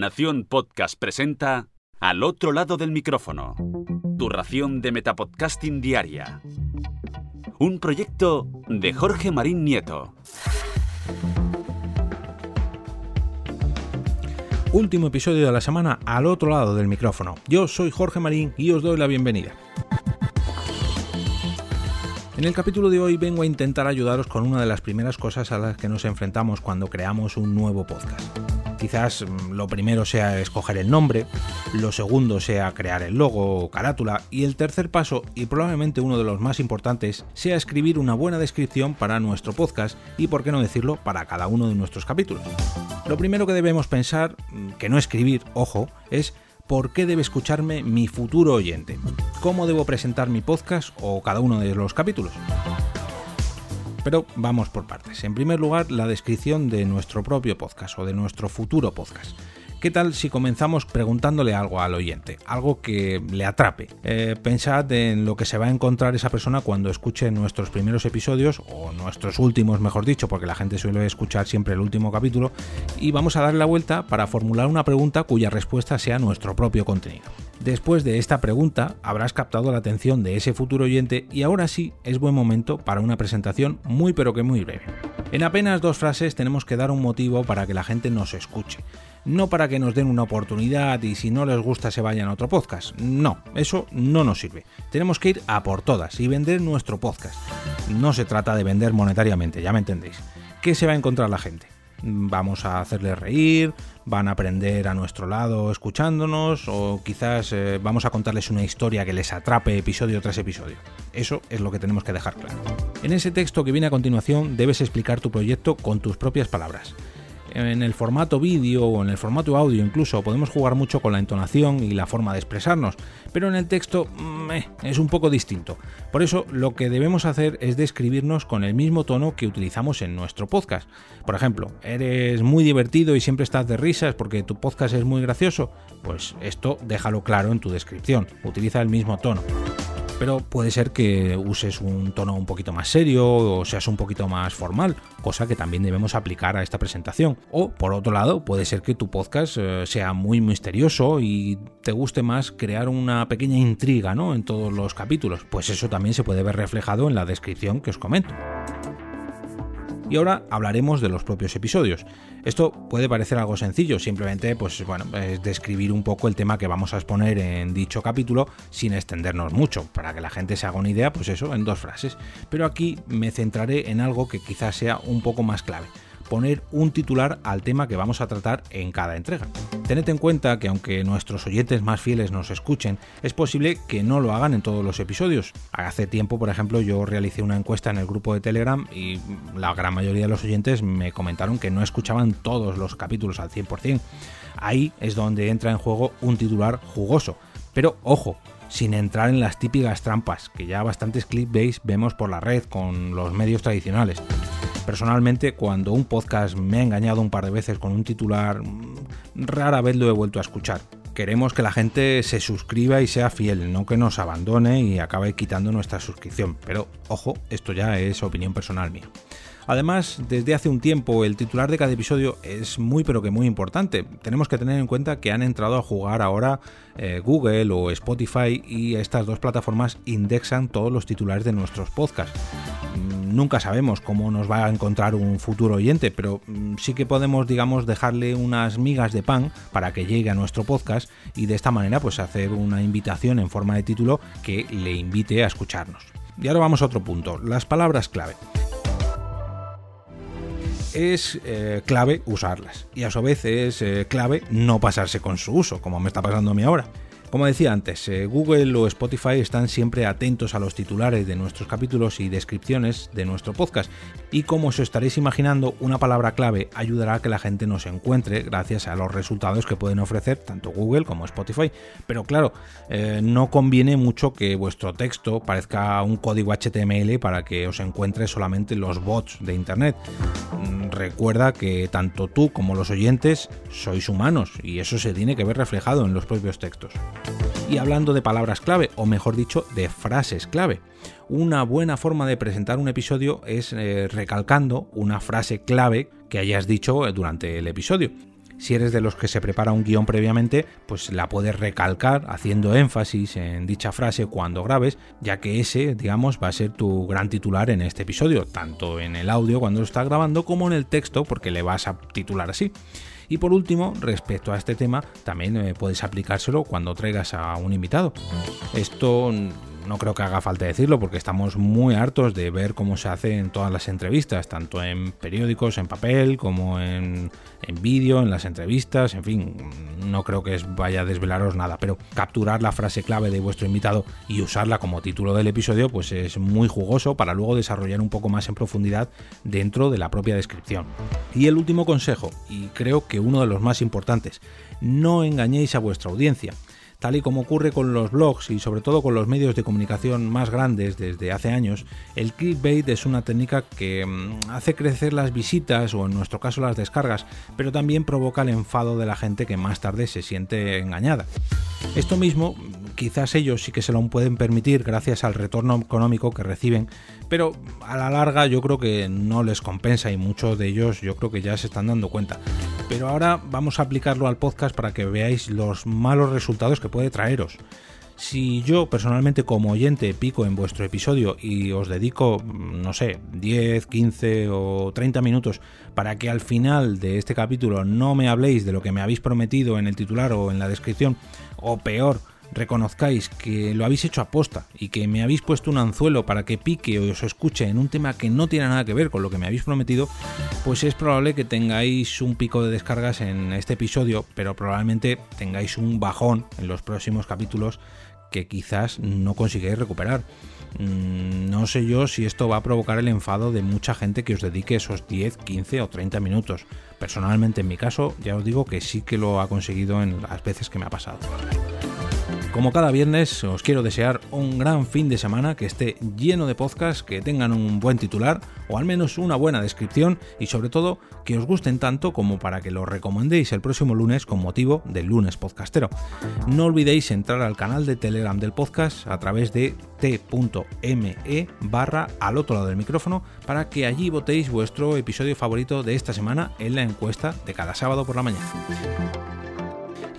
Nación Podcast presenta Al otro lado del micrófono. Tu ración de Metapodcasting Diaria. Un proyecto de Jorge Marín Nieto. Último episodio de la semana al otro lado del micrófono. Yo soy Jorge Marín y os doy la bienvenida. En el capítulo de hoy vengo a intentar ayudaros con una de las primeras cosas a las que nos enfrentamos cuando creamos un nuevo podcast. Quizás mm, lo primero sea escoger el nombre, lo segundo sea crear el logo o carátula y el tercer paso, y probablemente uno de los más importantes, sea escribir una buena descripción para nuestro podcast y, por qué no decirlo, para cada uno de nuestros capítulos. Lo primero que debemos pensar, mm, que no escribir, ojo, es por qué debe escucharme mi futuro oyente, cómo debo presentar mi podcast o cada uno de los capítulos. Pero vamos por partes. En primer lugar, la descripción de nuestro propio podcast o de nuestro futuro podcast. ¿Qué tal si comenzamos preguntándole algo al oyente? Algo que le atrape. Eh, pensad en lo que se va a encontrar esa persona cuando escuche nuestros primeros episodios, o nuestros últimos, mejor dicho, porque la gente suele escuchar siempre el último capítulo, y vamos a darle la vuelta para formular una pregunta cuya respuesta sea nuestro propio contenido. Después de esta pregunta habrás captado la atención de ese futuro oyente y ahora sí es buen momento para una presentación muy pero que muy breve. En apenas dos frases tenemos que dar un motivo para que la gente nos escuche no para que nos den una oportunidad y si no les gusta se vayan a otro podcast. No, eso no nos sirve. Tenemos que ir a por todas y vender nuestro podcast. No se trata de vender monetariamente, ya me entendéis. ¿Qué se va a encontrar la gente? Vamos a hacerles reír, van a aprender a nuestro lado escuchándonos o quizás eh, vamos a contarles una historia que les atrape episodio tras episodio. Eso es lo que tenemos que dejar claro. En ese texto que viene a continuación debes explicar tu proyecto con tus propias palabras en el formato vídeo o en el formato audio incluso podemos jugar mucho con la entonación y la forma de expresarnos, pero en el texto mm, eh, es un poco distinto. Por eso lo que debemos hacer es describirnos con el mismo tono que utilizamos en nuestro podcast. Por ejemplo, eres muy divertido y siempre estás de risas porque tu podcast es muy gracioso, pues esto déjalo claro en tu descripción, utiliza el mismo tono pero puede ser que uses un tono un poquito más serio o seas un poquito más formal, cosa que también debemos aplicar a esta presentación. O por otro lado, puede ser que tu podcast eh, sea muy misterioso y te guste más crear una pequeña intriga ¿no? en todos los capítulos, pues eso también se puede ver reflejado en la descripción que os comento. Y ahora hablaremos de los propios episodios. Esto puede parecer algo sencillo, simplemente pues bueno, es describir un poco el tema que vamos a exponer en dicho capítulo sin extendernos mucho, para que la gente se haga una idea, pues eso, en dos frases. Pero aquí me centraré en algo que quizás sea un poco más clave poner un titular al tema que vamos a tratar en cada entrega. Tened en cuenta que aunque nuestros oyentes más fieles nos escuchen, es posible que no lo hagan en todos los episodios. Hace tiempo, por ejemplo, yo realicé una encuesta en el grupo de Telegram y la gran mayoría de los oyentes me comentaron que no escuchaban todos los capítulos al 100%. Ahí es donde entra en juego un titular jugoso. Pero ojo, sin entrar en las típicas trampas que ya bastantes clickbait vemos por la red con los medios tradicionales. Personalmente, cuando un podcast me ha engañado un par de veces con un titular, rara vez lo he vuelto a escuchar. Queremos que la gente se suscriba y sea fiel, no que nos abandone y acabe quitando nuestra suscripción. Pero, ojo, esto ya es opinión personal mía. Además, desde hace un tiempo el titular de cada episodio es muy pero que muy importante. Tenemos que tener en cuenta que han entrado a jugar ahora eh, Google o Spotify y estas dos plataformas indexan todos los titulares de nuestros podcasts. Nunca sabemos cómo nos va a encontrar un futuro oyente, pero mm, sí que podemos, digamos, dejarle unas migas de pan para que llegue a nuestro podcast y de esta manera pues hacer una invitación en forma de título que le invite a escucharnos. Y ahora vamos a otro punto, las palabras clave es eh, clave usarlas y a su vez es eh, clave no pasarse con su uso, como me está pasando a mí ahora. Como decía antes, eh, Google o Spotify están siempre atentos a los titulares de nuestros capítulos y descripciones de nuestro podcast y como os estaréis imaginando, una palabra clave ayudará a que la gente nos encuentre gracias a los resultados que pueden ofrecer tanto Google como Spotify. Pero claro, eh, no conviene mucho que vuestro texto parezca un código HTML para que os encuentre solamente los bots de Internet. Mm, recuerda que tanto tú como los oyentes sois humanos y eso se tiene que ver reflejado en los propios textos y hablando de palabras clave, o mejor dicho, de frases clave. Una buena forma de presentar un episodio es eh, recalcando una frase clave que hayas dicho durante el episodio. Si eres de los que se prepara un guion previamente, pues la puedes recalcar haciendo énfasis en dicha frase cuando grabes, ya que ese, digamos, va a ser tu gran titular en este episodio, tanto en el audio cuando lo estás grabando como en el texto, porque le vas a titular así. Y por último, respecto a este tema, también eh, puedes aplicárselo cuando traigas a un invitado. Esto no creo que haga falta decirlo porque estamos muy hartos de ver cómo se hace en todas las entrevistas, tanto en periódicos, en papel, como en, vídeo, en las entrevistas, en fin, no creo que vaya a desvelaros nada, pero capturar la frase clave de vuestro invitado y usarla como título del episodio pues es muy jugoso para luego desarrollar un poco más en profundidad dentro de la propia descripción. Y el último consejo, y creo que uno de los más importantes, no engañéis a vuestra audiencia. Tal y como ocurre con los blogs y sobre todo con los medios de comunicación más grandes desde hace años, el clickbait es una técnica que mm, hace crecer las visitas o en nuestro caso las descargas, pero también provoca el enfado de la gente que más tarde se siente engañada. Esto mismo, quizás ellos sí que se lo pueden permitir gracias al retorno económico que reciben, pero a la larga yo creo que no les compensa y muchos de ellos yo creo que ya se están dando cuenta. Pero ahora vamos a aplicarlo al podcast para que veáis los malos resultados que puede traeros. Si yo personalmente como oyente pico en vuestro episodio y os dedico, no sé, 10, 15 o 30 minutos para que al final de este capítulo no me habléis de lo que me habéis prometido en el titular o en la descripción, o peor, reconozcáis que lo habéis hecho a posta y que me habéis puesto un anzuelo para que pique o os escuche en un tema que no tiene nada que ver con lo que me habéis prometido, pues es probable que tengáis un pico de descargas en este episodio, pero probablemente tengáis un bajón en los próximos capítulos que quizás no consigáis recuperar. Mm, no sé yo si esto va a provocar el enfado de mucha gente que os dedique esos 10, 15 o 30 minutos. Personalmente en mi caso ya os digo que sí que lo ha conseguido en las veces que me ha pasado. Como cada viernes, os quiero desear un gran fin de semana que esté lleno de podcasts, que tengan un buen titular o al menos una buena descripción y sobre todo que os gusten tanto como para que los recomendéis el próximo lunes con motivo del lunes podcastero. No olvidéis entrar al canal de Telegram del podcast a través de t.me barra al otro lado del micrófono para que allí votéis vuestro episodio favorito de esta semana en la encuesta de cada sábado por la mañana.